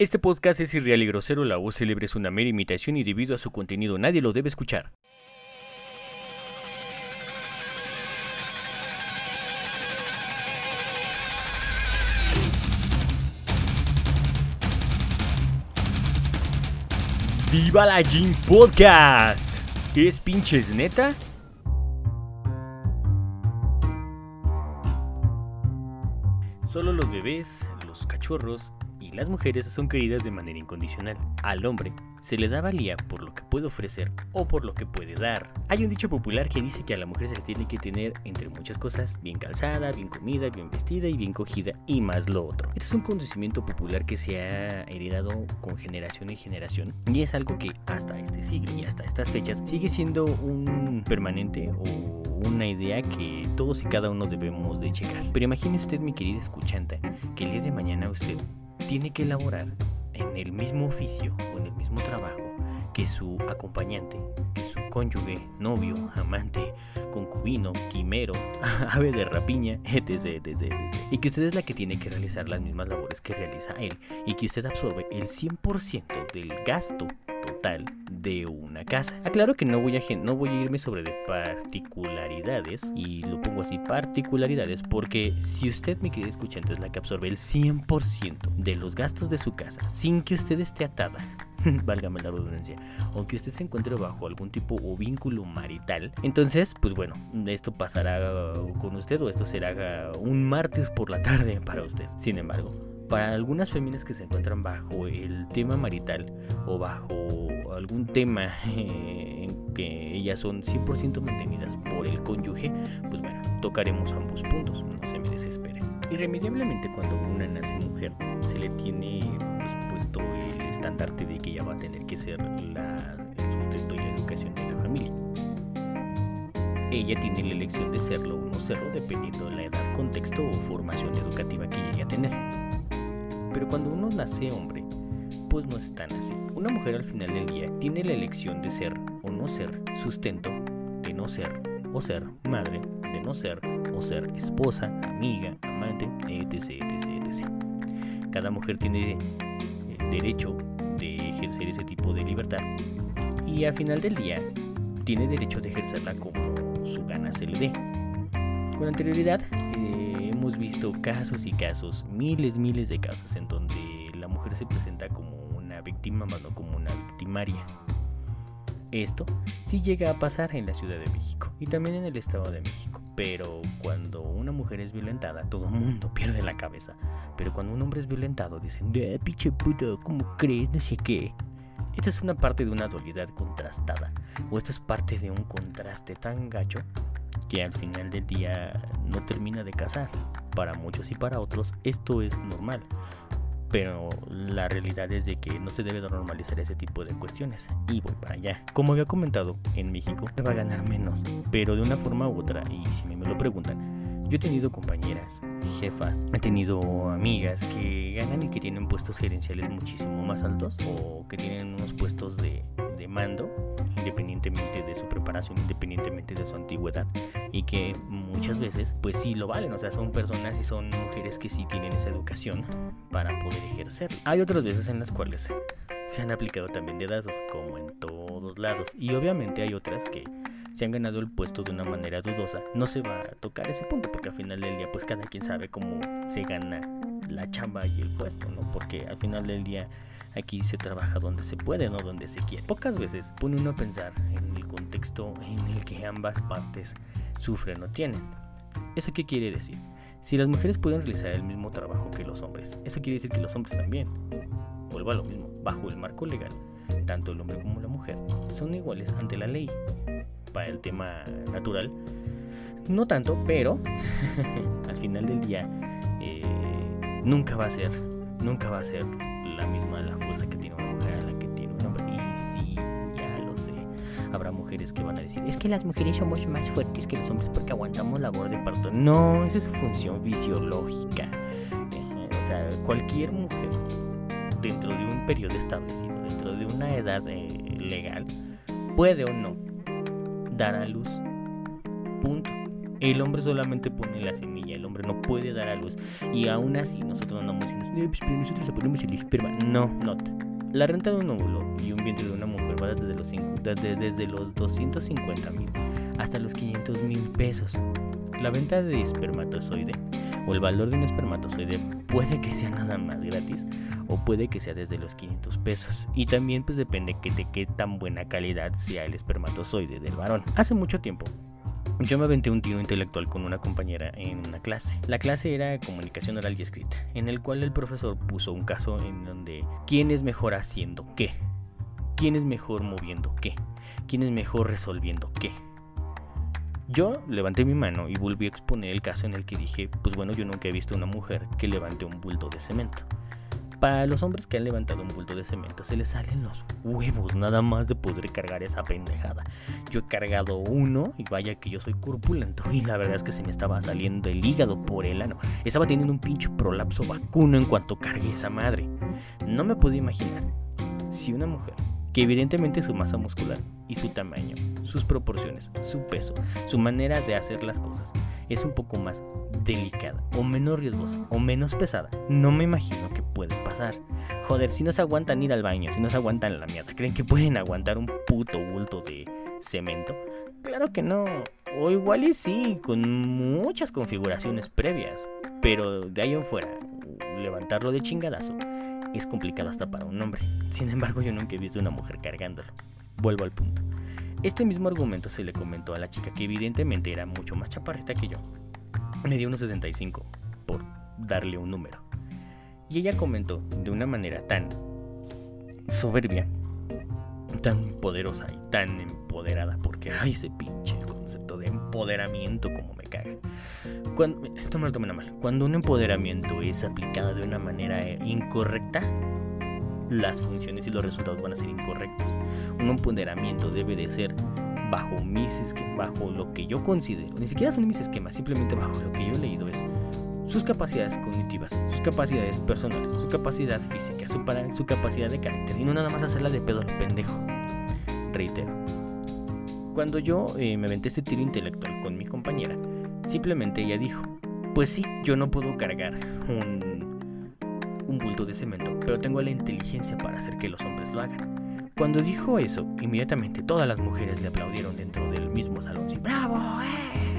Este podcast es irreal y grosero, la voz célebre es una mera imitación y debido a su contenido nadie lo debe escuchar. ¡Viva la Jim Podcast! ¿Es pinches neta? Solo los bebés, los cachorros las mujeres son queridas de manera incondicional. Al hombre se le da valía por lo que puede ofrecer o por lo que puede dar. Hay un dicho popular que dice que a la mujer se le tiene que tener, entre muchas cosas, bien calzada, bien comida, bien vestida y bien cogida y más lo otro. Este es un conocimiento popular que se ha heredado con generación en generación y es algo que hasta este siglo y hasta estas fechas sigue siendo un permanente o una idea que todos y cada uno debemos de checar. Pero imagine usted, mi querida escuchante, que el día de mañana usted tiene que elaborar en el mismo oficio o en el mismo trabajo que su acompañante, que su cónyuge, novio, amante, concubino, quimero, ave de rapiña, etc, etc, etc. Y que usted es la que tiene que realizar las mismas labores que realiza él y que usted absorbe el 100% del gasto total de una casa. Aclaro que no voy a, no voy a irme sobre de particularidades y lo pongo así, particularidades, porque si usted, mi querido escuchante, es la que absorbe el 100% de los gastos de su casa sin que usted esté atada válgame la redundancia, aunque usted se encuentre bajo algún tipo o vínculo marital, entonces, pues bueno, esto pasará con usted o esto será un martes por la tarde para usted. Sin embargo, para algunas féminas que se encuentran bajo el tema marital o bajo algún tema en que ellas son 100% mantenidas por el cónyuge, pues bueno, tocaremos ambos puntos, no se me desesperen. Irremediablemente cuando una nace mujer se le tiene pues, puesto el estandarte de que ella va a tener que ser la, el sustento y la educación de la familia. Ella tiene la elección de serlo o no serlo dependiendo de la edad, contexto o formación educativa que llegue a tener. Pero cuando uno nace hombre, pues no es tan así. Una mujer al final del día tiene la elección de ser o no ser sustento, de no ser o ser madre, de no ser o ser esposa, amiga, amante, etc, etc, etc. Cada mujer tiene eh, derecho de ejercer ese tipo de libertad y al final del día tiene derecho de ejercerla como su gana se le dé. Con anterioridad eh, hemos visto casos y casos, miles, miles de casos en donde la mujer se presenta como una víctima más no como una victimaria. Esto sí llega a pasar en la Ciudad de México y también en el Estado de México. Pero cuando una mujer es violentada, todo el mundo pierde la cabeza. Pero cuando un hombre es violentado, dicen, de pinche puto, ¿cómo crees? No sé qué. Esta es una parte de una dualidad contrastada. O esto es parte de un contraste tan gacho que al final del día no termina de casar. Para muchos y para otros esto es normal. Pero la realidad es de que no se debe normalizar ese tipo de cuestiones. Y voy para allá. Como había comentado, en México se va a ganar menos. Pero de una forma u otra, y si me lo preguntan, yo he tenido compañeras, jefas, he tenido amigas que ganan y que tienen puestos gerenciales muchísimo más altos o que tienen unos puestos de, de mando independientemente de su preparación, independientemente de su antigüedad y que muchas veces pues sí lo valen, o sea, son personas y son mujeres que sí tienen esa educación para poder ejercer. Hay otras veces en las cuales se han aplicado también dedazos, como en todos lados, y obviamente hay otras que se han ganado el puesto de una manera dudosa. No se va a tocar ese punto porque al final del día pues cada quien sabe cómo se gana la chamba y el puesto, ¿no? Porque al final del día Aquí se trabaja donde se puede, no donde se quiere. Pocas veces pone uno a pensar en el contexto en el que ambas partes sufren o tienen. ¿Eso qué quiere decir? Si las mujeres pueden realizar el mismo trabajo que los hombres, eso quiere decir que los hombres también. Vuelvo a lo mismo, bajo el marco legal, tanto el hombre como la mujer son iguales ante la ley. Para el tema natural, no tanto, pero al final del día eh, nunca va a ser, nunca va a ser la misma la fuerza que tiene una mujer a la que tiene un hombre. Y sí, ya lo sé. Habrá mujeres que van a decir, es que las mujeres somos más fuertes que los hombres porque aguantamos labor de parto. No, esa es su función fisiológica. o sea, cualquier mujer dentro de un periodo establecido, dentro de una edad eh, legal, puede o no dar a luz. Punto. El hombre solamente pone la semilla, el hombre no puede dar a luz. Y aún así nosotros andamos diciendo, no, pues, pero nosotros ponemos el esperma. No, no. La renta de un óvulo y un vientre de una mujer va desde los, desde, desde los 250 mil hasta los 500 mil pesos. La venta de espermatozoide o el valor de un espermatozoide puede que sea nada más gratis o puede que sea desde los 500 pesos. Y también pues depende de qué tan buena calidad sea el espermatozoide del varón. Hace mucho tiempo yo me aventé un tiro intelectual con una compañera en una clase. La clase era comunicación oral y escrita, en el cual el profesor puso un caso en donde quién es mejor haciendo qué, quién es mejor moviendo qué, quién es mejor resolviendo qué. Yo levanté mi mano y volví a exponer el caso en el que dije, pues bueno, yo nunca he visto una mujer que levante un bulto de cemento. Para los hombres que han levantado un bulto de cemento se les salen los huevos nada más de poder cargar esa pendejada. Yo he cargado uno y vaya que yo soy corpulento y la verdad es que se me estaba saliendo el hígado por el ano. Estaba teniendo un pinche prolapso vacuno en cuanto cargué esa madre. No me puedo imaginar si una mujer que evidentemente su masa muscular y su tamaño, sus proporciones, su peso, su manera de hacer las cosas es un poco más delicada o menos riesgosa o menos pesada, no me imagino que puede pasar. Joder, si no se aguantan ir al baño, si no se aguantan la mierda, ¿creen que pueden aguantar un puto bulto de cemento? Claro que no. O igual y sí, con muchas configuraciones previas. Pero de ahí en fuera, levantarlo de chingadazo es complicado hasta para un hombre. Sin embargo, yo nunca he visto una mujer cargándolo. Vuelvo al punto. Este mismo argumento se le comentó a la chica que evidentemente era mucho más chaparrita que yo. Me dio unos 65 por darle un número. Y ella comentó de una manera tan soberbia, tan poderosa y tan empoderada, porque hay ese pinche concepto de empoderamiento como me caga. Cuando, esto me lo tomen a mal. Cuando un empoderamiento es aplicado de una manera eh, incorrecta, las funciones y los resultados van a ser incorrectos. Un empoderamiento debe de ser bajo mis esquemas, bajo lo que yo considero, ni siquiera son mis esquemas, simplemente bajo lo que yo he leído es sus capacidades cognitivas, sus capacidades personales, su capacidad física, su, capacidad de carácter y no nada más hacerla de pedo lo pendejo. Reitero. Cuando yo eh, me aventé este tiro intelectual con mi compañera, Simplemente ella dijo, pues sí, yo no puedo cargar un, un bulto de cemento, pero tengo la inteligencia para hacer que los hombres lo hagan. Cuando dijo eso, inmediatamente todas las mujeres le aplaudieron dentro del mismo salón. Sí, ¡Bravo! Eh".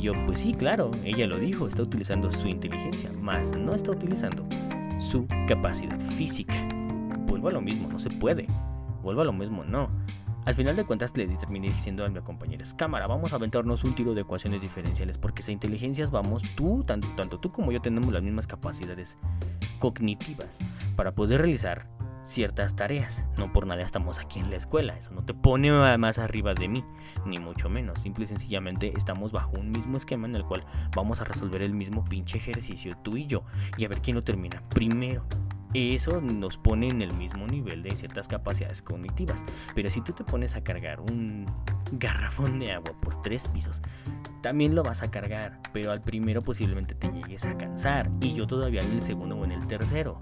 Y yo, pues sí, claro, ella lo dijo, está utilizando su inteligencia, más no está utilizando su capacidad física. Vuelvo a lo mismo, no se puede. Vuelvo a lo mismo, no. Al final de cuentas le terminé diciendo a mis compañeros, cámara, vamos a aventarnos un tiro de ecuaciones diferenciales porque esa inteligencias vamos, tú, tanto, tanto tú como yo tenemos las mismas capacidades cognitivas para poder realizar ciertas tareas. No por nada estamos aquí en la escuela, eso no te pone más arriba de mí, ni mucho menos. Simple y sencillamente estamos bajo un mismo esquema en el cual vamos a resolver el mismo pinche ejercicio tú y yo y a ver quién lo termina primero eso nos pone en el mismo nivel de ciertas capacidades cognitivas. Pero si tú te pones a cargar un garrafón de agua por tres pisos, también lo vas a cargar, pero al primero posiblemente te llegues a cansar y yo todavía en el segundo o en el tercero.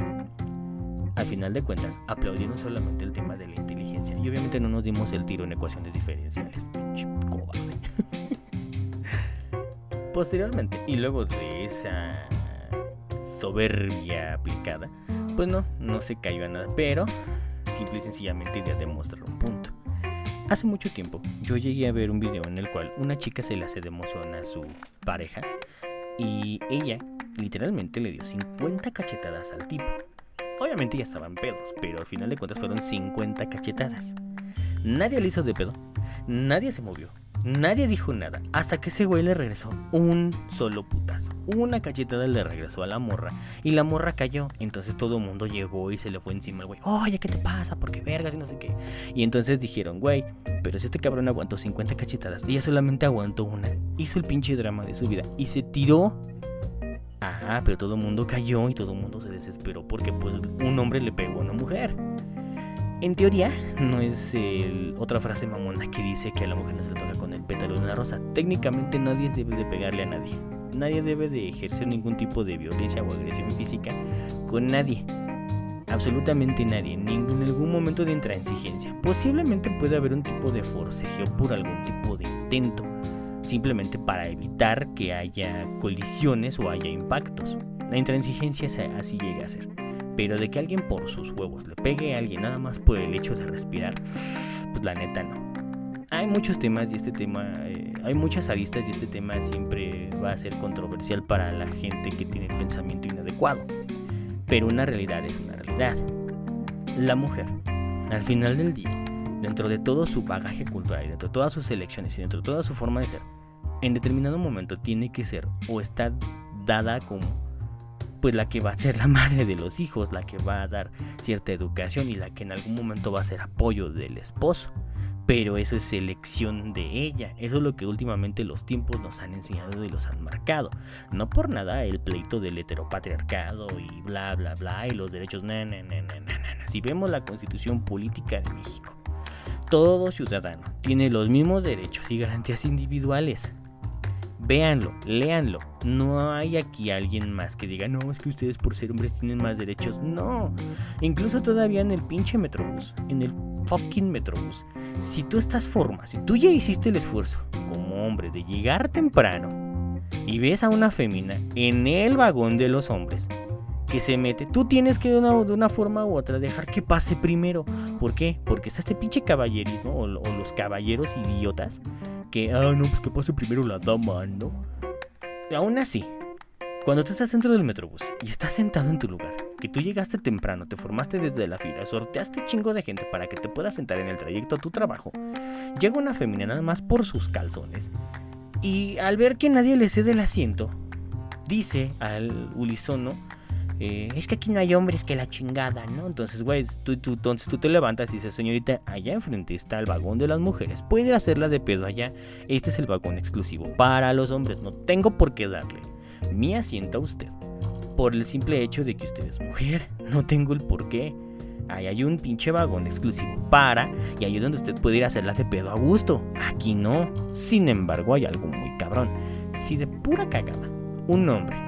Al final de cuentas, aplaudieron solamente el tema de la inteligencia y obviamente no nos dimos el tiro en ecuaciones diferenciales. Cobarde. Posteriormente, y luego de esa soberbia aplicada, pues no, no se cayó a nada, pero simple y sencillamente ya demostrar un punto. Hace mucho tiempo yo llegué a ver un video en el cual una chica se le hace de emoción a su pareja y ella literalmente le dio 50 cachetadas al tipo. Obviamente ya estaban pedos, pero al final de cuentas fueron 50 cachetadas. Nadie le hizo de pedo, nadie se movió, Nadie dijo nada hasta que ese güey le regresó un solo putazo. Una cachetada le regresó a la morra y la morra cayó. Entonces todo el mundo llegó y se le fue encima al güey. Oye, ¿qué te pasa? ¿Por qué vergas? Y no sé qué. Y entonces dijeron, güey, pero si este cabrón aguantó 50 cachetadas, ella solamente aguantó una. Hizo el pinche drama de su vida y se tiró. Ah, pero todo el mundo cayó y todo el mundo se desesperó porque pues un hombre le pegó a una mujer. En teoría, no es otra frase mamona que dice que a la mujer no se le toca con el pétalo de una rosa. Técnicamente nadie debe de pegarle a nadie. Nadie debe de ejercer ningún tipo de violencia o agresión física con nadie. Absolutamente nadie, en algún momento de intransigencia. Posiblemente puede haber un tipo de forcejeo por algún tipo de intento. Simplemente para evitar que haya colisiones o haya impactos. La intransigencia así llega a ser. Pero de que alguien por sus huevos le pegue a alguien nada más por el hecho de respirar, pues la neta no. Hay muchos temas y este tema, eh, hay muchas aristas y este tema siempre va a ser controversial para la gente que tiene pensamiento inadecuado. Pero una realidad es una realidad. La mujer, al final del día, dentro de todo su bagaje cultural dentro de todas sus elecciones y dentro de toda su forma de ser, en determinado momento tiene que ser o está dada como pues la que va a ser la madre de los hijos, la que va a dar cierta educación y la que en algún momento va a ser apoyo del esposo. Pero eso es elección de ella. Eso es lo que últimamente los tiempos nos han enseñado y los han marcado. No por nada el pleito del heteropatriarcado y bla bla bla y los derechos. si vemos la constitución política de México, todo ciudadano tiene los mismos derechos y garantías individuales. Véanlo, léanlo. No hay aquí alguien más que diga, no, es que ustedes por ser hombres tienen más derechos. No. Incluso todavía en el pinche Metrobús, en el fucking Metrobús. Si tú estás forma, si tú ya hiciste el esfuerzo como hombre de llegar temprano y ves a una fémina en el vagón de los hombres que se mete, tú tienes que de una, de una forma u otra dejar que pase primero. ¿Por qué? Porque está este pinche caballerismo o los caballeros idiotas que, ah, no, pues que pase primero la dama, ¿no? Aún así, cuando tú estás dentro del metrobús y estás sentado en tu lugar, que tú llegaste temprano, te formaste desde la fila, sorteaste chingo de gente para que te puedas sentar en el trayecto a tu trabajo, llega una femina nada más por sus calzones y al ver que nadie le cede el asiento, dice al ulisono eh, es que aquí no hay hombres que la chingada, ¿no? Entonces, güey, entonces tú te levantas y dices, señorita, allá enfrente está el vagón de las mujeres. Puede hacerla de pedo allá. Este es el vagón exclusivo para los hombres. No tengo por qué darle mi asiento a usted. Por el simple hecho de que usted es mujer. No tengo el por qué. Ahí hay un pinche vagón exclusivo para y ahí es donde usted puede ir a hacerla de pedo a gusto. Aquí no. Sin embargo, hay algo muy cabrón. Si de pura cagada un hombre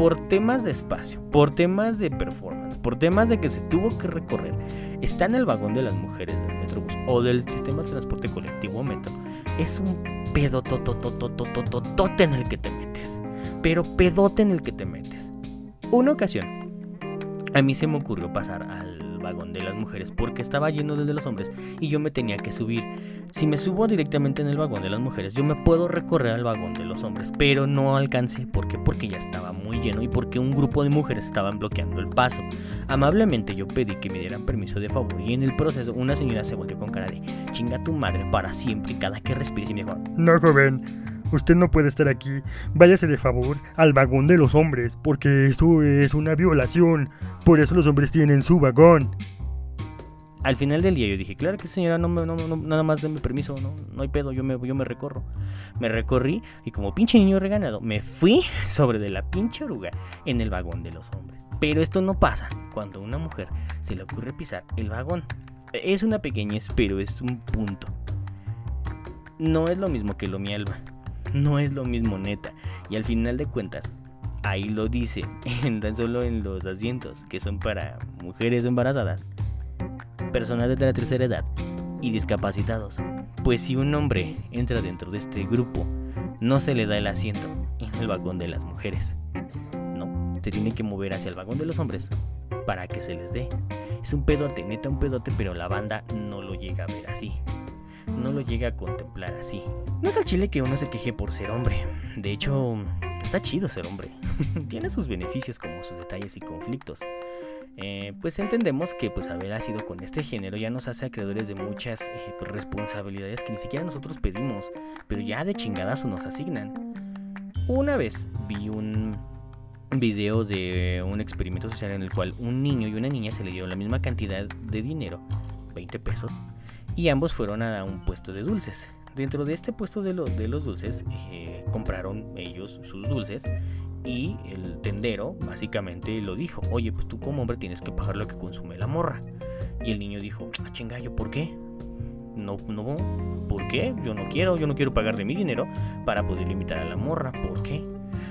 por temas de espacio, por temas de performance, por temas de que se tuvo que recorrer, está en el vagón de las mujeres del Metrobús o del sistema de transporte colectivo metro, es un pedototototototote en el que te metes. Pero pedote en el que te metes. Una ocasión, a mí se me ocurrió pasar al vagón de las mujeres porque estaba lleno del de los hombres y yo me tenía que subir. Si me subo directamente en el vagón de las mujeres, yo me puedo recorrer al vagón de los hombres, pero no alcancé. ¿Por qué? Porque ya estaba muy lleno y porque un grupo de mujeres estaban bloqueando el paso. Amablemente yo pedí que me dieran permiso de favor y en el proceso una señora se volvió con cara de chinga tu madre para siempre y cada que respires y me dijo, no joven. Usted no puede estar aquí. Váyase de favor al vagón de los hombres, porque esto es una violación. Por eso los hombres tienen su vagón. Al final del día yo dije, claro que señora, no, no, no nada más denme permiso, no, no hay pedo, yo me, yo me recorro. Me recorrí y como pinche niño reganado, me fui sobre de la pinche oruga en el vagón de los hombres. Pero esto no pasa cuando a una mujer se le ocurre pisar el vagón. Es una pequeña pero es un punto. No es lo mismo que lo mi alma no es lo mismo neta. Y al final de cuentas, ahí lo dice, en, tan solo en los asientos, que son para mujeres embarazadas, personas de la tercera edad y discapacitados. Pues si un hombre entra dentro de este grupo, no se le da el asiento en el vagón de las mujeres. No, se tiene que mover hacia el vagón de los hombres para que se les dé. Es un pedote, neta un pedote, pero la banda no lo llega a ver así no lo llega a contemplar así. No es al chile que uno se queje por ser hombre. De hecho, está chido ser hombre. Tiene sus beneficios como sus detalles y conflictos. Eh, pues entendemos que pues haber nacido con este género ya nos hace acreedores de muchas eh, pues, responsabilidades que ni siquiera nosotros pedimos, pero ya de chingadazo nos asignan. Una vez vi un video de un experimento social en el cual un niño y una niña se le dio la misma cantidad de dinero, 20 pesos, y ambos fueron a un puesto de dulces. Dentro de este puesto de, de los dulces eh, compraron ellos sus dulces y el tendero básicamente lo dijo, oye, pues tú como hombre tienes que pagar lo que consume la morra. Y el niño dijo, ah, chingallo, ¿por qué? No, no, ¿por qué? Yo no quiero, yo no quiero pagar de mi dinero para poder limitar a la morra, ¿por qué?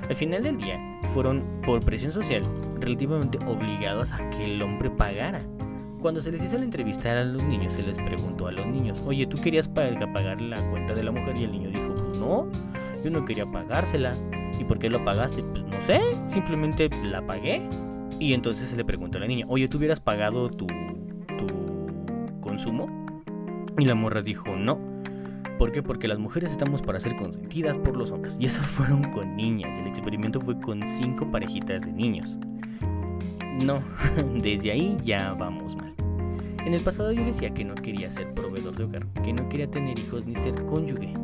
Al final del día fueron por presión social relativamente obligados a que el hombre pagara cuando se les hizo la entrevista a los niños, se les preguntó a los niños, oye, ¿tú querías pagar la cuenta de la mujer? Y el niño dijo, pues no, Yo no quería pagársela. ¿Y por qué lo pagaste? Pues no sé, simplemente la pagué. Y entonces se le preguntó a la niña, oye, ¿tú hubieras pagado tu, consumo? Y la morra dijo, no. ¿Por qué? Porque las mujeres estamos para ser consentidas por los hombres. Y esos fueron con niñas. El experimento fue con cinco parejitas de niños. No, desde ahí ya vamos mal. En el pasado yo decía que no quería ser proveedor de hogar, que no quería tener hijos ni ser cónyuge,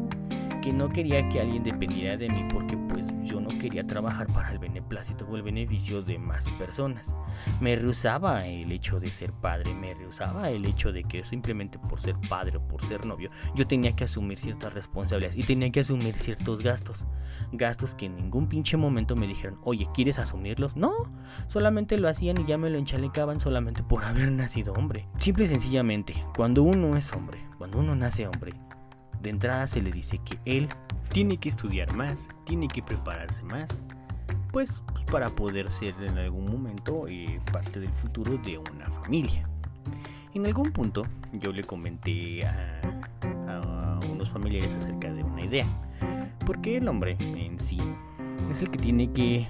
no quería que alguien dependiera de mí porque pues yo no quería trabajar para el beneplácito o el beneficio de más personas. Me rehusaba el hecho de ser padre, me rehusaba el hecho de que simplemente por ser padre o por ser novio yo tenía que asumir ciertas responsabilidades y tenía que asumir ciertos gastos. Gastos que en ningún pinche momento me dijeron, oye, ¿quieres asumirlos? No, solamente lo hacían y ya me lo enchalecaban solamente por haber nacido hombre. Simple y sencillamente, cuando uno es hombre, cuando uno nace hombre, de entrada se le dice que él tiene que estudiar más, tiene que prepararse más, pues para poder ser en algún momento eh, parte del futuro de una familia. En algún punto yo le comenté a, a unos familiares acerca de una idea, porque el hombre en sí es el que tiene que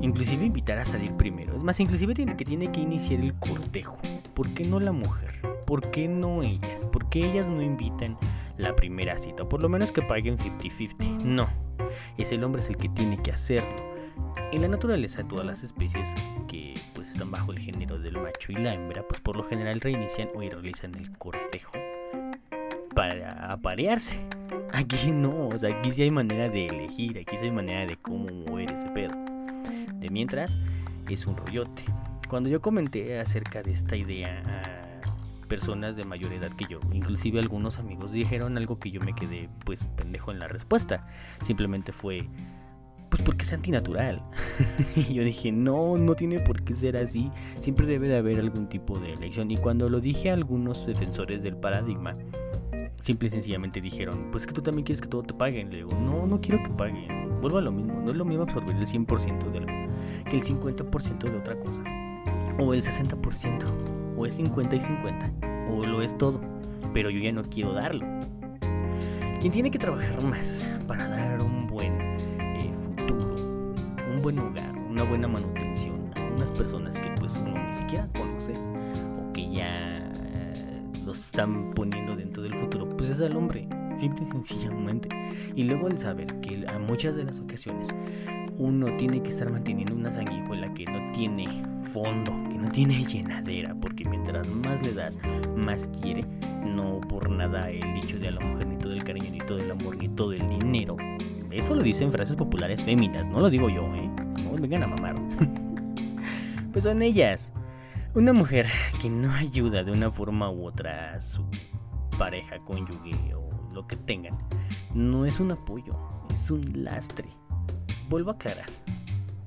inclusive invitar a salir primero. Es más, inclusive tiene que tiene que iniciar el cortejo. ¿Por qué no la mujer? ¿Por qué no ellas? ¿Por qué ellas no invitan la primera cita? Por lo menos que paguen 50-50. No, es el hombre es el que tiene que hacerlo. En la naturaleza todas las especies que pues están bajo el género del macho y la hembra, pues por lo general reinician o realizan el cortejo para aparearse. Aquí no, o sea, aquí sí hay manera de elegir, aquí sí hay manera de cómo mover ese pedo. De mientras, es un rollote. Cuando yo comenté acerca de esta idea personas de mayor edad que yo, inclusive algunos amigos dijeron algo que yo me quedé pues pendejo en la respuesta. Simplemente fue, pues porque es antinatural. y yo dije, no, no tiene por qué ser así. Siempre debe de haber algún tipo de elección. Y cuando lo dije a algunos defensores del paradigma, simple y sencillamente dijeron, pues que tú también quieres que todo te paguen. Le digo, no, no quiero que paguen. Vuelvo a lo mismo. No es lo mismo absorber el 100% de algo que el 50% de otra cosa. O el 60%. O es 50 y 50. O lo es todo. Pero yo ya no quiero darlo. Quien tiene que trabajar más para dar un buen eh, futuro, un buen hogar, una buena manutención a unas personas que pues uno ni siquiera conoce o que ya los están poniendo dentro del futuro, pues es al hombre, simple y sencillamente. Y luego el saber que a muchas de las ocasiones uno tiene que estar manteniendo una sanguijuela que no tiene fondo, que no tiene llenadera, porque mientras más le das, más quiere. No por nada el dicho de a la mujer ni todo el cariño, ni todo el amor, ni todo el dinero. Eso lo dicen frases populares féminas, no lo digo yo, ¿eh? No vengan a mamar. pues son ellas. Una mujer que no ayuda de una forma u otra a su pareja, cónyuge o lo que tengan, no es un apoyo, es un lastre. Vuelvo a aclarar,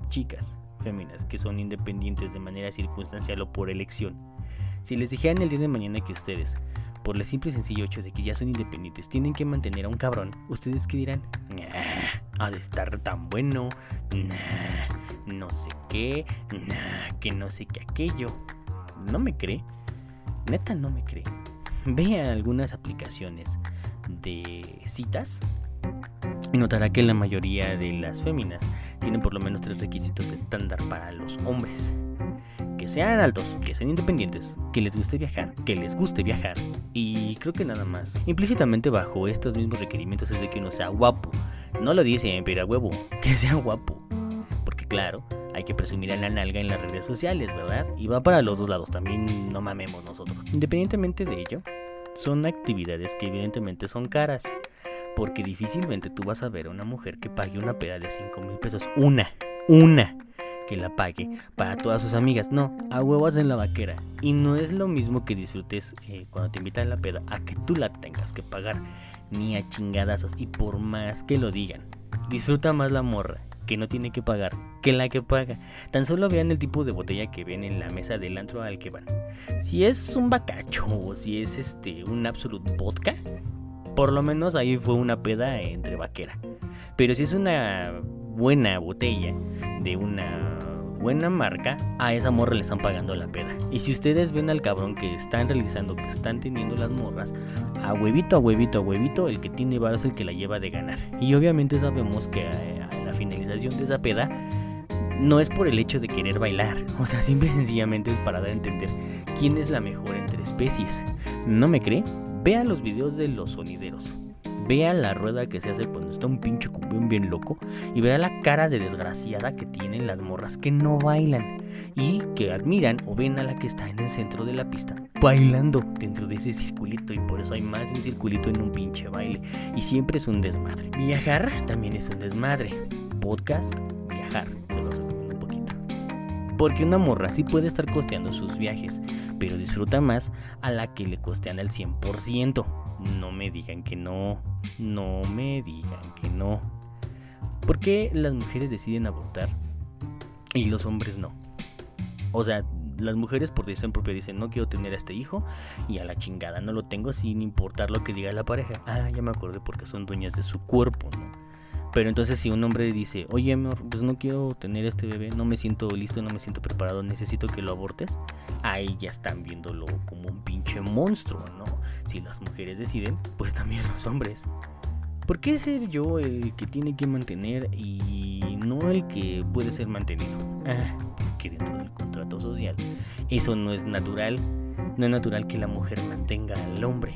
chicas, féminas que son independientes de manera circunstancial o por elección, si les dijeran el día de mañana que ustedes, por el simple y sencillo hecho de que ya son independientes, tienen que mantener a un cabrón, ¿ustedes qué dirán? Nah, ha de estar tan bueno, no sé qué, nah, que no sé qué aquello. ¿No me cree? Neta, no me cree. Vea algunas aplicaciones de citas y notará que la mayoría de las féminas tienen por lo menos tres requisitos estándar para los hombres. Que sean altos, que sean independientes, que les guste viajar, que les guste viajar y creo que nada más. Implícitamente bajo estos mismos requerimientos es de que uno sea guapo. No lo dice, pero a huevo, que sea guapo. Porque claro, hay que presumir a la nalga en las redes sociales, ¿verdad? Y va para los dos lados, también no mamemos nosotros. Independientemente de ello, son actividades que evidentemente son caras. Porque difícilmente tú vas a ver a una mujer que pague una peda de 5 mil pesos. Una, una que la pague para todas sus amigas. No, a huevos en la vaquera. Y no es lo mismo que disfrutes eh, cuando te invitan a la peda a que tú la tengas que pagar. Ni a chingadazos. Y por más que lo digan, disfruta más la morra que no tiene que pagar que la que paga. Tan solo vean el tipo de botella que ven en la mesa del antro al que van. Si es un bacacho o si es este un absolute vodka, por lo menos ahí fue una peda entre vaquera. Pero si es una buena botella de una buena marca, a esa morra le están pagando la peda. Y si ustedes ven al cabrón que están realizando, que están teniendo las morras, a huevito, a huevito, a huevito, el que tiene varo es el que la lleva de ganar. Y obviamente sabemos que la finalización de esa peda no es por el hecho de querer bailar, o sea, simple y sencillamente es para dar a entender quién es la mejor entre especies. ¿No me cree? Vea los videos de los sonideros. Vea la rueda que se hace cuando está un pinche cumbión bien loco y vea la cara de desgraciada que tienen las morras que no bailan y que admiran o ven a la que está en el centro de la pista bailando dentro de ese circulito y por eso hay más de un circulito en un pinche baile y siempre es un desmadre. Viajar también es un desmadre. Podcast, viajar, Porque una morra sí puede estar costeando sus viajes, pero disfruta más a la que le costean al 100%. No me digan que no, no me digan que no. ¿Por qué las mujeres deciden abortar y los hombres no? O sea, las mujeres por decisión propia dicen no quiero tener a este hijo y a la chingada no lo tengo sin importar lo que diga la pareja. Ah, ya me acordé porque son dueñas de su cuerpo, ¿no? Pero entonces si un hombre dice, oye, amor, pues no quiero tener este bebé, no me siento listo, no me siento preparado, necesito que lo abortes, ahí ya están viéndolo como un pinche monstruo, ¿no? Si las mujeres deciden, pues también los hombres. ¿Por qué ser yo el que tiene que mantener y no el que puede ser mantenido? Ah, porque dentro del contrato social eso no es natural. No es natural que la mujer mantenga al hombre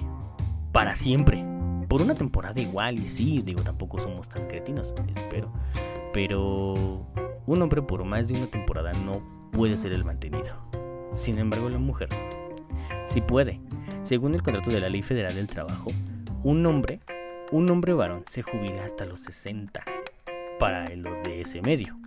para siempre por una temporada igual, y sí, digo, tampoco somos tan cretinos, espero. Pero un hombre por más de una temporada no puede ser el mantenido. Sin embargo, la mujer sí puede. Según el contrato de la Ley Federal del Trabajo, un hombre, un hombre varón se jubila hasta los 60 para los de ese medio.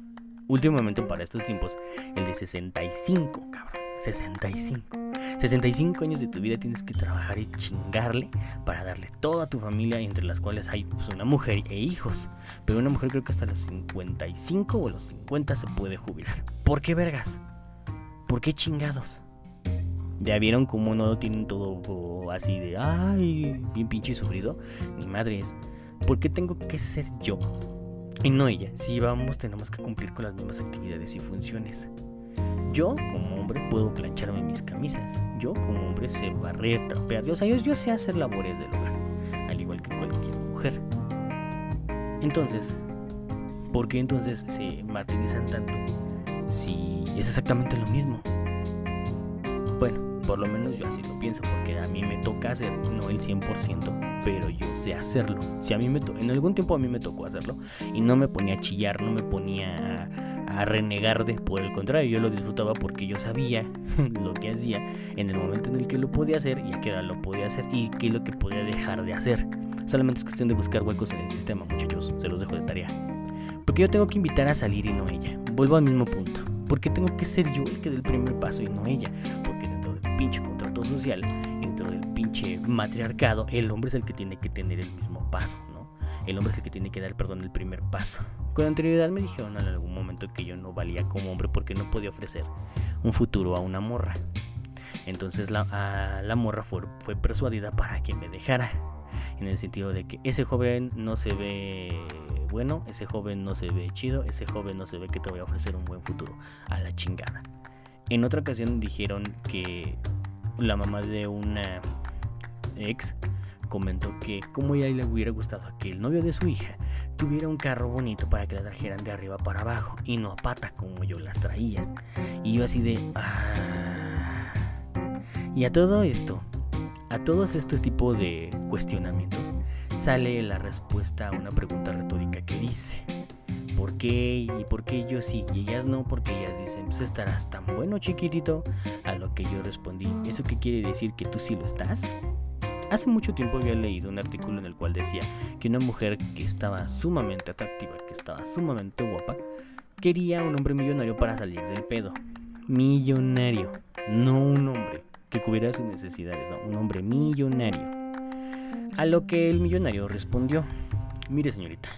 Últimamente para estos tiempos, el de 65, cabrón. 65. 65 años de tu vida tienes que trabajar y chingarle para darle toda a tu familia, entre las cuales hay pues, una mujer e hijos. Pero una mujer creo que hasta los 55 o los 50 se puede jubilar. ¿Por qué vergas? ¿Por qué chingados? ¿Ya vieron cómo no lo tienen todo así de, ay, bien pinche sufrido? Ni madres. ¿Por qué tengo que ser yo? Y no ella. Si vamos, tenemos que cumplir con las mismas actividades y funciones. Yo, como hombre, puedo plancharme mis camisas. Yo, como hombre, sé barrer, trapear. Yo sé hacer labores del hogar, al igual que cualquier mujer. Entonces, ¿por qué entonces se martirizan tanto si es exactamente lo mismo? Bueno, por lo menos yo así lo pienso, porque a mí me toca hacer, no el 100%, pero yo sé hacerlo. Si a mí me en algún tiempo a mí me tocó hacerlo y no me ponía a chillar, no me ponía a renegar de, por el contrario, yo lo disfrutaba porque yo sabía lo que hacía en el momento en el que lo podía hacer y a qué hora lo podía hacer y qué es lo que podía dejar de hacer. Solamente es cuestión de buscar huecos en el sistema, muchachos, se los dejo de tarea. Porque yo tengo que invitar a salir y no ella. Vuelvo al mismo punto. Porque tengo que ser yo el que dé el primer paso y no ella. Porque dentro del pinche contrato social, dentro del pinche matriarcado, el hombre es el que tiene que tener el mismo paso, ¿no? El hombre es el que tiene que dar, perdón, el primer paso. Con anterioridad me dijeron en algún momento que yo no valía como hombre porque no podía ofrecer un futuro a una morra. Entonces la, la morra fue, fue persuadida para que me dejara. En el sentido de que ese joven no se ve bueno, ese joven no se ve chido, ese joven no se ve que te voy a ofrecer un buen futuro. A la chingada. En otra ocasión dijeron que la mamá de una ex comentó que como ya le hubiera gustado que el novio de su hija tuviera un carro bonito para que la trajeran de arriba para abajo y no a pata como yo las traía. Y yo así de... Ah". Y a todo esto, a todos estos tipos de cuestionamientos, sale la respuesta a una pregunta retórica que dice, ¿por qué? ¿Y por qué yo sí? Y ellas no, porque ellas dicen, pues estarás tan bueno chiquitito. A lo que yo respondí, ¿eso qué quiere decir que tú sí lo estás? Hace mucho tiempo había leído un artículo en el cual decía que una mujer que estaba sumamente atractiva, que estaba sumamente guapa, quería un hombre millonario para salir del pedo. Millonario, no un hombre que cubriera sus necesidades, no, un hombre millonario. A lo que el millonario respondió, mire señorita,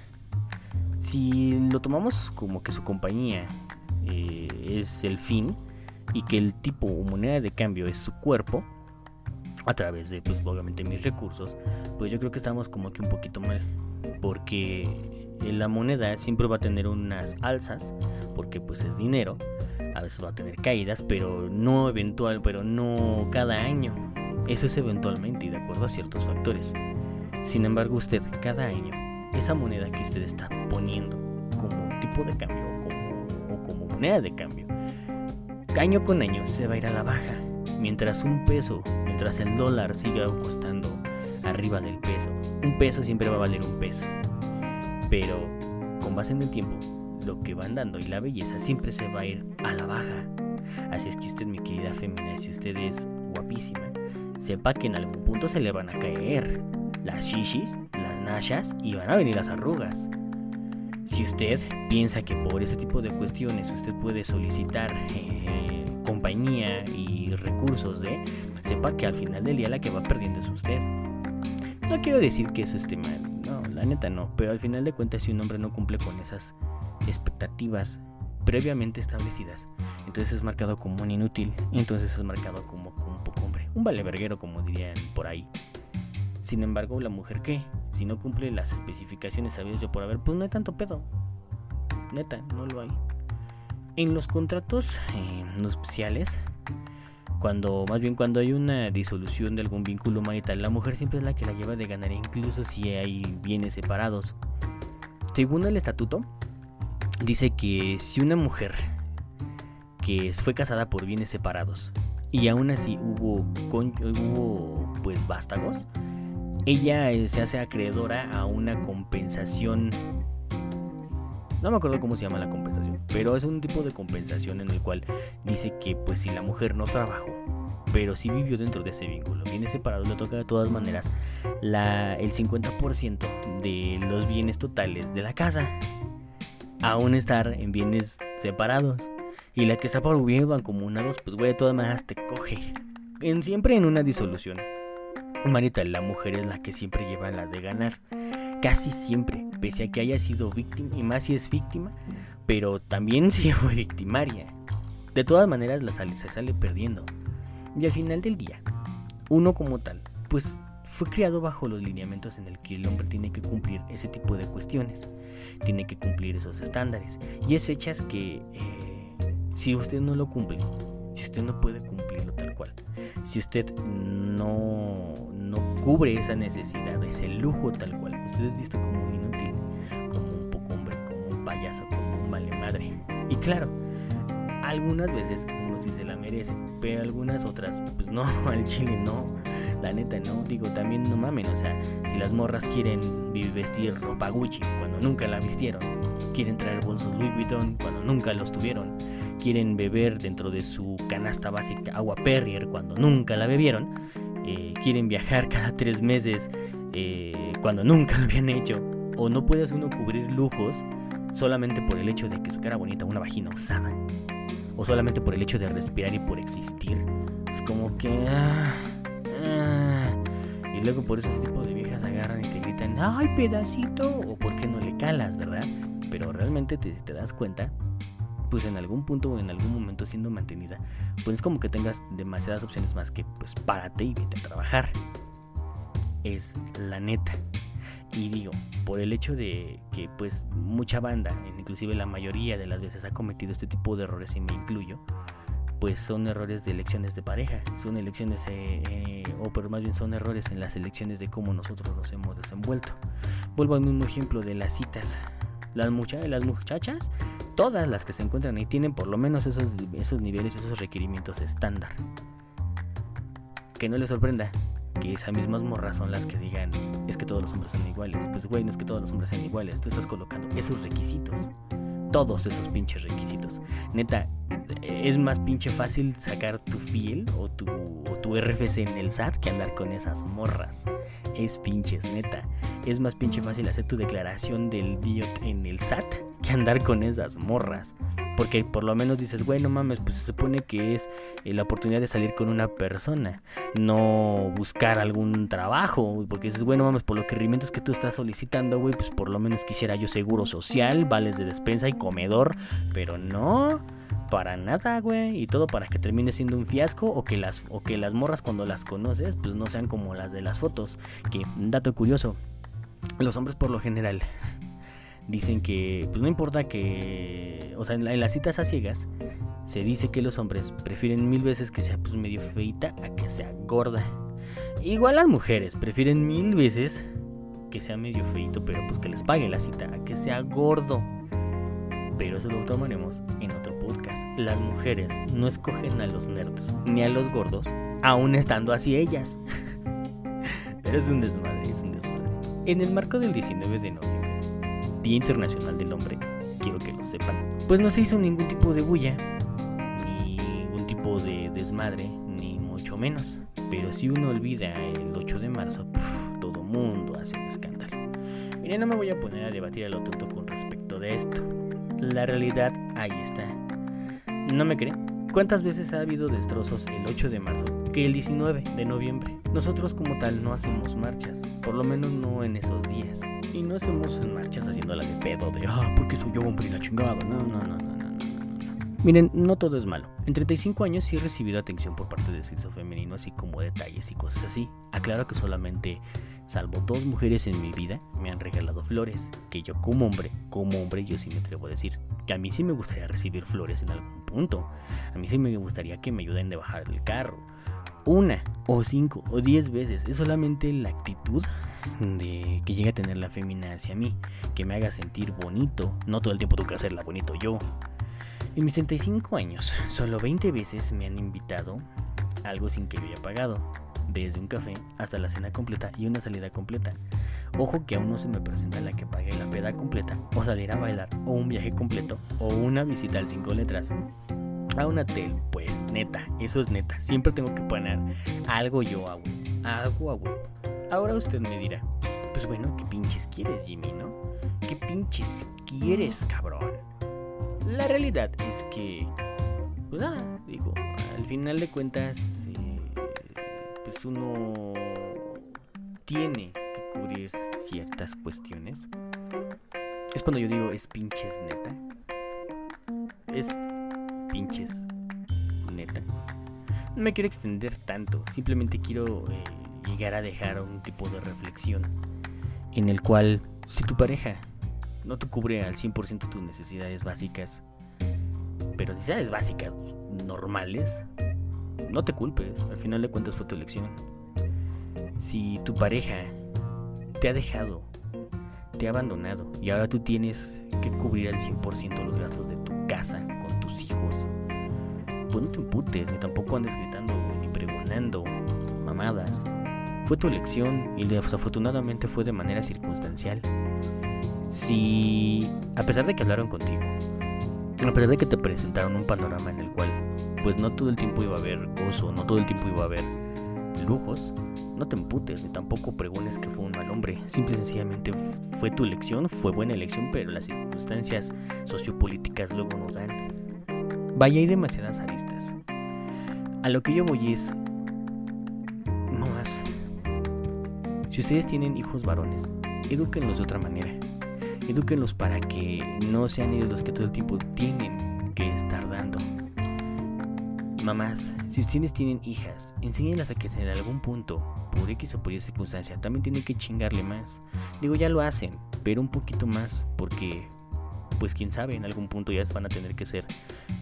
si lo tomamos como que su compañía eh, es el fin y que el tipo o moneda de cambio es su cuerpo, a través de, pues obviamente mis recursos, pues yo creo que estamos como que un poquito mal, porque la moneda siempre va a tener unas alzas, porque pues es dinero, A veces va a tener caídas, pero no eventual, pero no cada año. Eso es eventualmente y de acuerdo a ciertos factores. Sin embargo, usted cada año, esa moneda que usted está poniendo como tipo de cambio como, o como moneda de cambio, año con año se va a ir a la baja. Mientras un peso, mientras el dólar siga costando arriba del peso, un peso siempre va a valer un peso. Pero con base en el tiempo, lo que van dando y la belleza siempre se va a ir a la baja. Así es que usted, mi querida femina, si usted es guapísima, sepa que en algún punto se le van a caer las shishis, las nashas y van a venir las arrugas. Si usted piensa que por ese tipo de cuestiones usted puede solicitar eh, compañía y recursos de, sepa que al final del día la que va perdiendo es usted. No quiero decir que eso esté mal, no, la neta no, pero al final de cuentas si un hombre no cumple con esas expectativas previamente establecidas, entonces es marcado como un inútil, entonces es marcado como, un poco hombre, un valeverguero como dirían por ahí. Sin embargo, la mujer qué? Si no cumple las especificaciones sabidas yo por haber, pues no hay tanto pedo. Neta, no lo hay. En los contratos eh, nupciales, cuando más bien cuando hay una disolución de algún vínculo marital, la mujer siempre es la que la lleva de ganar, incluso si hay bienes separados. Según el estatuto, dice que si una mujer que fue casada por bienes separados y aún así hubo, hubo pues vástagos, ella eh, se hace acreedora a una compensación. No me acuerdo cómo se llama la compensación, pero es un tipo de compensación en el cual dice que pues si la mujer no trabajó, pero si vivió dentro de ese vínculo, viene separado, le toca de todas maneras la, el 50% de los bienes totales de la casa, aún estar en bienes separados. Y la que está por bien mancomunados, pues güey, de todas maneras te coge. En, siempre en una disolución. Marita, la mujer es la que siempre lleva las de ganar. Casi siempre, pese a que haya sido víctima, y más si es víctima, pero también si fue victimaria. De todas maneras, la sale, se sale perdiendo. Y al final del día, uno como tal, pues fue criado bajo los lineamientos en el que el hombre tiene que cumplir ese tipo de cuestiones. Tiene que cumplir esos estándares. Y es fechas que, eh, si usted no lo cumple, si usted no puede cumplirlo tal cual, si usted no, no cubre esa necesidad, ese lujo tal cual, usted es visto como un inútil, como un poco hombre, como un payaso, como un vale madre. Y claro, algunas veces uno sí se la merece, pero algunas otras, pues no, al chile no. La neta no, digo también no mamen, o sea, si las morras quieren vestir ropa Gucci cuando nunca la vistieron, quieren traer bolsos Louis Vuitton cuando nunca los tuvieron, quieren beber dentro de su canasta básica agua Perrier cuando nunca la bebieron, eh, quieren viajar cada tres meses eh, cuando nunca lo habían hecho, o no puedes uno cubrir lujos solamente por el hecho de que su cara bonita una vagina usada, o solamente por el hecho de respirar y por existir. Es como que... Ah, ah. y luego por ese tipo de viejas agarran y te gritan, ¡ay, pedacito! O por qué no le calas, ¿verdad? Pero realmente te, si te das cuenta, pues en algún punto o en algún momento siendo mantenida, pues es como que tengas demasiadas opciones más que pues párate y vete a trabajar. Es la neta. Y digo, por el hecho de que pues mucha banda, inclusive la mayoría de las veces ha cometido este tipo de errores y me incluyo, pues son errores de elecciones de pareja, son elecciones, eh, eh, o pero más bien son errores en las elecciones de cómo nosotros nos hemos desenvuelto. Vuelvo al mismo ejemplo de las citas. Las, mucha las muchachas todas las que se encuentran ahí tienen por lo menos esos, esos niveles, esos requerimientos estándar. Que no les sorprenda que esas mismas morras son las que digan, es que todos los hombres son iguales. Pues güey, no es que todos los hombres sean iguales, tú estás colocando esos requisitos. Todos esos pinches requisitos. Neta, es más pinche fácil sacar tu fiel o tu, o tu RFC en el SAT que andar con esas morras. Es pinches, neta. Es más pinche fácil hacer tu declaración del DIOT en el SAT que andar con esas morras. Porque por lo menos dices, bueno, mames, pues se supone que es eh, la oportunidad de salir con una persona, no buscar algún trabajo. Porque dices, bueno, mames, por los requerimientos que tú estás solicitando, güey, pues por lo menos quisiera yo seguro social, vales de despensa y comedor. Pero no, para nada, güey. Y todo para que termine siendo un fiasco o que las, o que las morras cuando las conoces, pues no sean como las de las fotos. Que, dato curioso, los hombres por lo general dicen que pues no importa que, o sea, en, las citas a ciegas, Se dice que los hombres prefieren mil veces que sea pues medio feita a que sea gorda. Igual las mujeres prefieren mil veces que sea medio feito, pero pues que les pague la cita a que sea gordo. Pero eso lo tomaremos en otro podcast. Las mujeres no escogen a los nerds ni a los gordos, aún estando así ellas. pero es un desmadre, es un desmadre. En el marco del 19 de noviembre, Día Internacional del Hombre, quiero que lo sepan, pues no se hizo ningún tipo de bulla, ni ningún tipo de desmadre, ni mucho menos. Pero si uno olvida el 8 de marzo, todo mundo hace un escándalo. Miren, no me voy a poner a debatir a lo tonto con respecto de esto. La realidad ahí está. ¿No me creen? ¿Cuántas veces ha habido destrozos el 8 de marzo que el 19 de noviembre? Nosotros como tal no hacemos marchas, por lo menos no en esos días. Y no hacemos marchas haciéndola de pedo de, ah, porque soy yo hombre y la chingada. No, no, no, no. Miren, no todo es malo. En 35 años sí he recibido atención por parte del sexo femenino, así como detalles y cosas así. Aclaro que solamente, salvo dos mujeres en mi vida, me han regalado flores. Que yo como hombre, como hombre, yo sí me atrevo a decir. Que a mí sí me gustaría recibir flores en algún punto. A mí sí me gustaría que me ayuden a bajar el carro. Una, o cinco, o diez veces. Es solamente la actitud de que llegue a tener la femina hacia mí. Que me haga sentir bonito. No todo el tiempo tengo que hacerla bonito yo. En mis 35 años, solo 20 veces me han invitado algo sin que yo haya pagado, desde un café hasta la cena completa y una salida completa. Ojo que aún no se me presenta la que pague la peda completa, o salir a bailar, o un viaje completo, o una visita al 5 letras. A un hotel, pues neta, eso es neta. Siempre tengo que poner algo yo a algo a huevo. Ahora usted me dirá, pues bueno, ¿qué pinches quieres, Jimmy, no? ¿Qué pinches quieres, cabrón? La realidad es que, pues nada, digo, al final de cuentas, uno tiene que cubrir ciertas cuestiones. Es cuando yo digo, es pinches neta. Es pinches neta. No me quiero extender tanto, simplemente quiero eh, llegar a dejar un tipo de reflexión en el cual si tu pareja no te cubre al 100% tus necesidades básicas, pero necesidades básicas normales, no te culpes, al final de cuentas fue tu elección. Si tu pareja te ha dejado, te ha abandonado y ahora tú tienes que cubrir al 100% los gastos de tu casa con tus hijos, pues no te imputes, ni tampoco andes gritando ni pregonando mamadas. Fue tu elección y desafortunadamente fue de manera circunstancial. Si, a pesar de que hablaron contigo, a pesar de que te presentaron un panorama en el cual, pues no todo el tiempo iba a haber gozo, no todo el tiempo iba a haber lujos, no te emputes ni tampoco pregones que fue un mal hombre. Simple y sencillamente fue tu elección, fue buena elección, pero las circunstancias sociopolíticas luego no dan. Vaya, hay demasiadas aristas. A lo que yo voy es. No más. Si ustedes tienen hijos varones, edúquenlos de otra manera. Edúquenlos para que no sean ellos los que todo el tiempo tienen que estar dando. Mamás, si ustedes tienen hijas, enséñenlas a que en algún punto, por X o por Y circunstancia, también tienen que chingarle más. Digo, ya lo hacen, pero un poquito más, porque, pues quién sabe, en algún punto ya van a tener que ser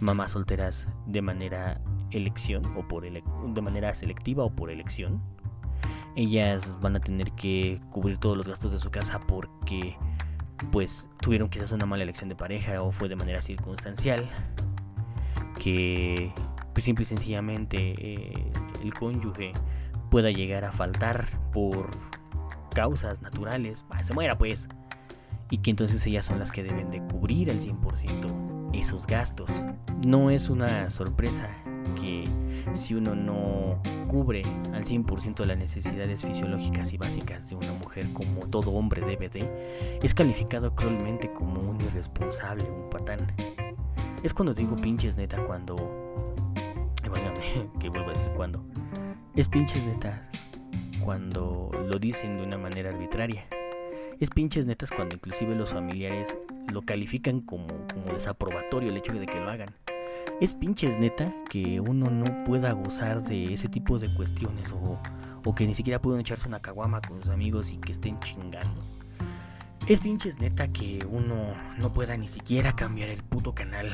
mamás solteras de manera elección o por de manera selectiva o por elección. Ellas van a tener que cubrir todos los gastos de su casa porque pues tuvieron quizás una mala elección de pareja o fue de manera circunstancial, que pues simple y sencillamente eh, el cónyuge pueda llegar a faltar por causas naturales, se muera pues, y que entonces ellas son las que deben de cubrir al 100% esos gastos. No es una sorpresa que si uno no cubre al 100% las necesidades fisiológicas y básicas de una mujer como todo hombre debe de, es calificado cruelmente como un irresponsable, un patán. Es cuando digo pinches neta cuando... Que vuelvo a decir cuando. Es pinches neta cuando lo dicen de una manera arbitraria. Es pinches netas cuando inclusive los familiares lo califican como, como desaprobatorio el hecho de que lo hagan. Es pinches neta que uno no pueda gozar de ese tipo de cuestiones o, o que ni siquiera puedan echarse una caguama con sus amigos y que estén chingando. Es pinches neta que uno no pueda ni siquiera cambiar el puto canal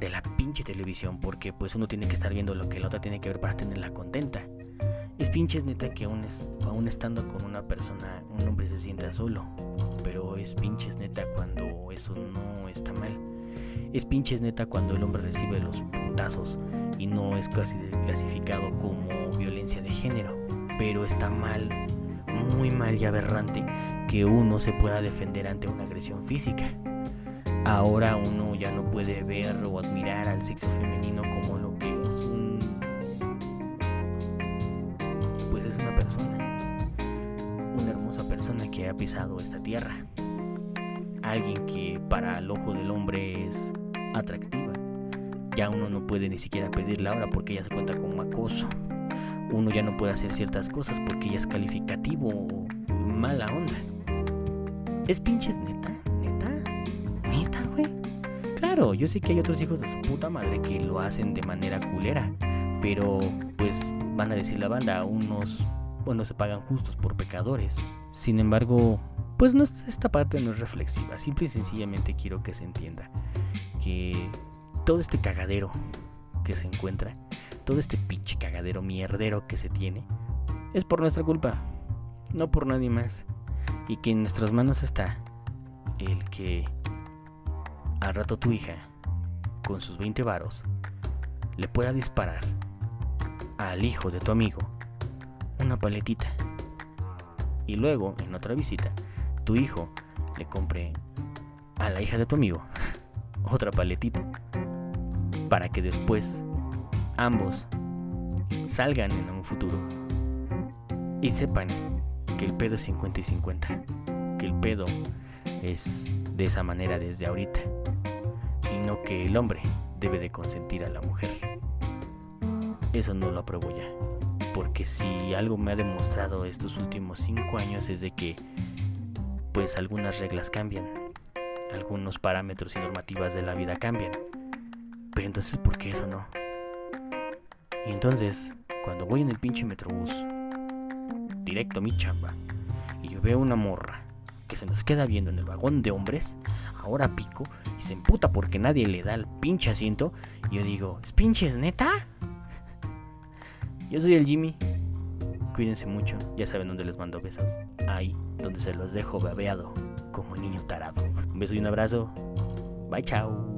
de la pinche televisión, porque pues uno tiene que estar viendo lo que la otra tiene que ver para tenerla contenta. Es pinches neta que aún, es, aún estando con una persona, un hombre se sienta solo, pero es pinches neta cuando eso no está mal. Es pinches neta cuando el hombre recibe los putazos y no es casi clasificado como violencia de género, pero está mal, muy mal y aberrante que uno se pueda defender ante una agresión física. Ahora uno ya no puede ver o admirar al sexo femenino como lo que es un... Pues es una persona. Una hermosa persona que ha pisado esta tierra. Alguien que para el ojo del hombre es atractiva. Ya uno no puede ni siquiera pedirla ahora porque ella se cuenta como acoso. Uno ya no puede hacer ciertas cosas porque ella es calificativo o mala onda. ¿Es pinches neta? Claro, yo sé que hay otros hijos de su puta madre que lo hacen de manera culera. Pero, pues, van a decir la banda, unos, bueno, se pagan justos por pecadores. Sin embargo, pues no, esta parte no es reflexiva. Simple y sencillamente quiero que se entienda que todo este cagadero que se encuentra, todo este pinche cagadero mierdero que se tiene, es por nuestra culpa, no por nadie más y que en nuestras manos está el que al rato tu hija, con sus 20 varos, le pueda disparar al hijo de tu amigo una paletita. Y luego, en otra visita, tu hijo le compre a la hija de tu amigo otra paletita. Para que después ambos salgan en un futuro y sepan que el pedo es 50 y 50. Que el pedo es de esa manera desde ahorita. Y no que el hombre debe de consentir a la mujer. Eso no lo apruebo ya. Porque si algo me ha demostrado estos últimos 5 años es de que pues algunas reglas cambian. Algunos parámetros y normativas de la vida cambian. Pero entonces, ¿por qué eso no? Y entonces, cuando voy en el pinche metrobús directo a mi chamba y yo veo una morra que se nos queda viendo en el vagón de hombres, ahora pico y se emputa porque nadie le da el pinche asiento, y yo digo, ¿es pinches neta? Yo soy el Jimmy. Cuídense mucho, ya saben dónde les mando besos. Ahí, donde se los dejo babeado, como niño tarado. Un beso y un abrazo. Bye, chao.